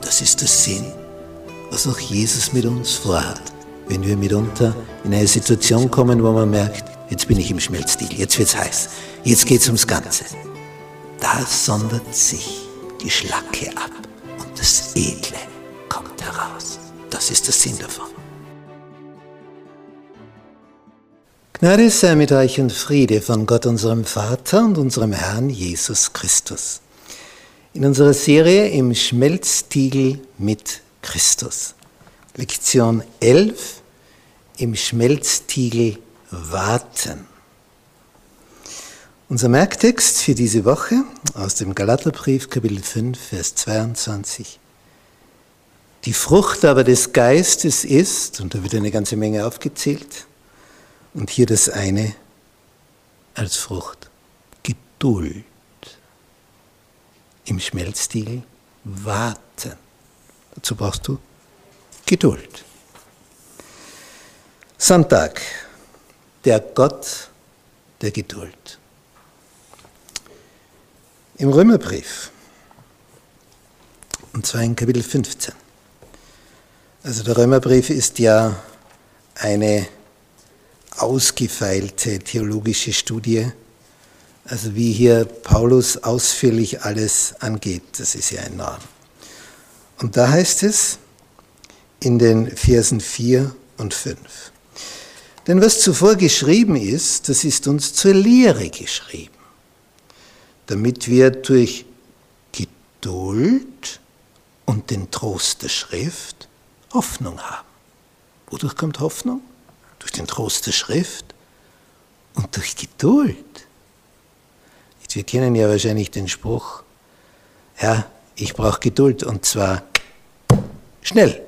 Das ist der Sinn, was auch Jesus mit uns vorhat, wenn wir mitunter in eine Situation kommen, wo man merkt, jetzt bin ich im Schmelzstil, jetzt wird's heiß, jetzt geht's ums Ganze. Da sondert sich die Schlacke ab und das Edle kommt heraus. Das ist der Sinn davon. Gnade sei mit euch und Friede von Gott, unserem Vater und unserem Herrn Jesus Christus. In unserer Serie im Schmelztiegel mit Christus. Lektion 11 im Schmelztiegel warten. Unser Merktext für diese Woche aus dem Galaterbrief Kapitel 5 Vers 22. Die Frucht aber des Geistes ist, und da wird eine ganze Menge aufgezählt, und hier das eine als Frucht. Geduld. Im Schmelztiegel warten. Dazu brauchst du Geduld. Sonntag. Der Gott der Geduld. Im Römerbrief, und zwar in Kapitel 15. Also der Römerbrief ist ja eine ausgefeilte theologische Studie. Also wie hier Paulus ausführlich alles angeht, das ist ja enorm. Und da heißt es in den Versen 4 und 5. Denn was zuvor geschrieben ist, das ist uns zur Lehre geschrieben, damit wir durch Geduld und den Trost der Schrift Hoffnung haben. Wodurch kommt Hoffnung? durch den Trost der Schrift und durch Geduld. Wir kennen ja wahrscheinlich den Spruch, ja, ich brauche Geduld und zwar schnell.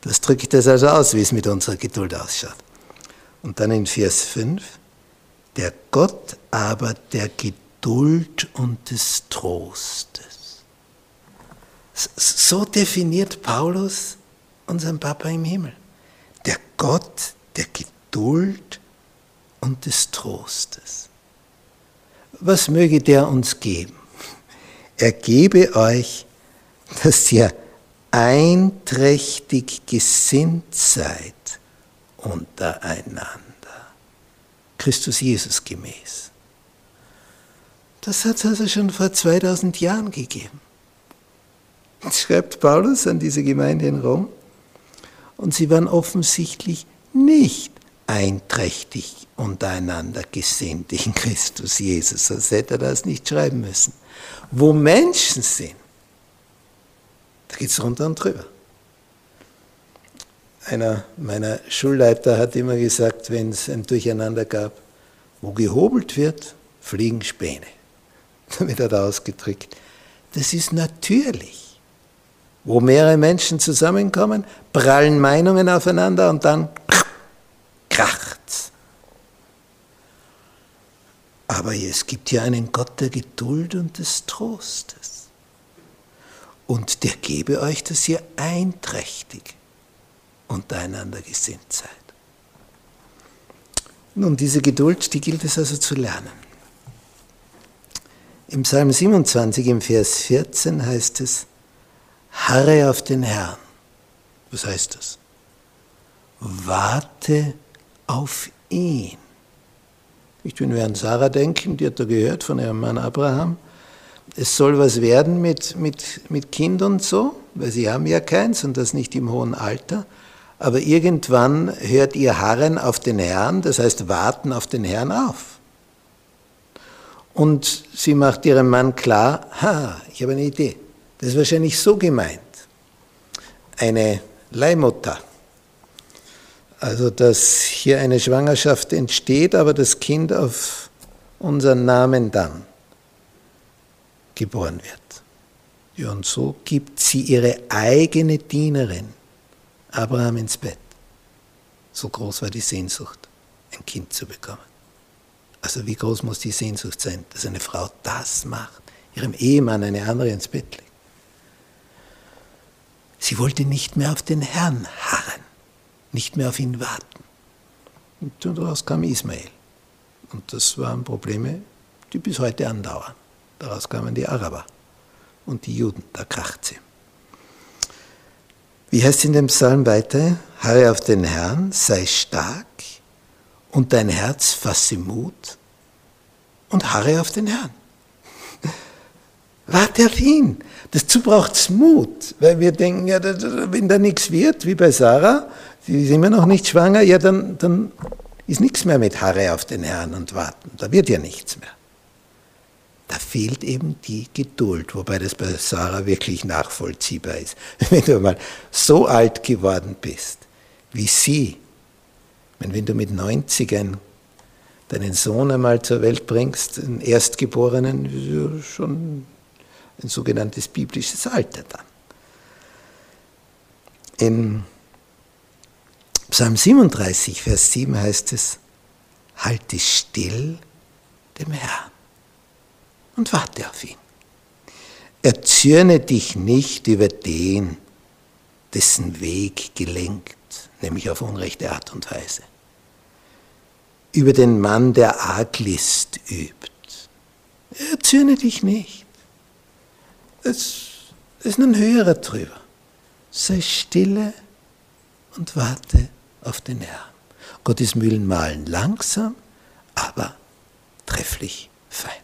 Das drückt das also aus, wie es mit unserer Geduld ausschaut. Und dann in Vers 5, der Gott aber der Geduld und des Trostes. So definiert Paulus unseren Papa im Himmel der Gott der Geduld und des Trostes. Was möge der uns geben? Er gebe euch, dass ihr einträchtig gesinnt seid untereinander. Christus Jesus gemäß. Das hat es also schon vor 2000 Jahren gegeben. schreibt Paulus an diese Gemeinde in Rom und sie waren offensichtlich nicht einträchtig untereinander gesinnt in Christus Jesus, sonst hätte er das nicht schreiben müssen. Wo Menschen sind, da geht es runter und drüber. Einer meiner Schulleiter hat immer gesagt, wenn es ein Durcheinander gab, wo gehobelt wird, fliegen Späne. Damit hat er ausgedrückt. Das ist natürlich wo mehrere Menschen zusammenkommen, prallen Meinungen aufeinander und dann kracht's. Aber es gibt ja einen Gott der Geduld und des Trostes. Und der gebe euch, dass ihr einträchtig untereinander gesinnt seid. Nun, diese Geduld, die gilt es also zu lernen. Im Psalm 27 im Vers 14 heißt es, Harre auf den Herrn. Was heißt das? Warte auf ihn. Ich bin an Sarah denken, die hat da gehört von ihrem Mann Abraham. Es soll was werden mit, mit, mit Kind und so, weil sie haben ja keins und das nicht im hohen Alter. Aber irgendwann hört ihr Harren auf den Herrn, das heißt warten auf den Herrn auf. Und sie macht ihrem Mann klar, ha, ich habe eine Idee. Das ist wahrscheinlich so gemeint. Eine Leihmutter. Also, dass hier eine Schwangerschaft entsteht, aber das Kind auf unseren Namen dann geboren wird. Ja, und so gibt sie ihre eigene Dienerin Abraham ins Bett. So groß war die Sehnsucht, ein Kind zu bekommen. Also wie groß muss die Sehnsucht sein, dass eine Frau das macht, ihrem Ehemann eine andere ins Bett legt. Sie wollte nicht mehr auf den Herrn nicht mehr auf ihn warten. Und daraus kam Ismael. Und das waren Probleme, die bis heute andauern. Daraus kamen die Araber und die Juden, da kracht sie. Wie heißt in dem Psalm weiter? Harre auf den Herrn, sei stark und dein Herz fasse Mut und harre auf den Herrn. Warte auf ihn. Dazu braucht es Mut, weil wir denken, ja, wenn da nichts wird, wie bei Sarah, sie ist immer noch nicht schwanger, ja, dann, dann ist nichts mehr mit Harre auf den Herrn und warten. Da wird ja nichts mehr. Da fehlt eben die Geduld, wobei das bei Sarah wirklich nachvollziehbar ist. Wenn du mal so alt geworden bist wie sie, wenn du mit 90 einen, deinen Sohn einmal zur Welt bringst, einen Erstgeborenen, schon ein sogenanntes biblisches Alter dann. In Psalm 37, Vers 7 heißt es, halte still dem Herrn und warte auf ihn. Erzürne dich nicht über den, dessen Weg gelenkt, nämlich auf unrechte Art und Weise. Über den Mann, der Arglist übt. Erzürne dich nicht. Es ist ein höherer drüber. Sei stille und warte auf den Herrn. Gottes Mühlen malen langsam, aber trefflich fein.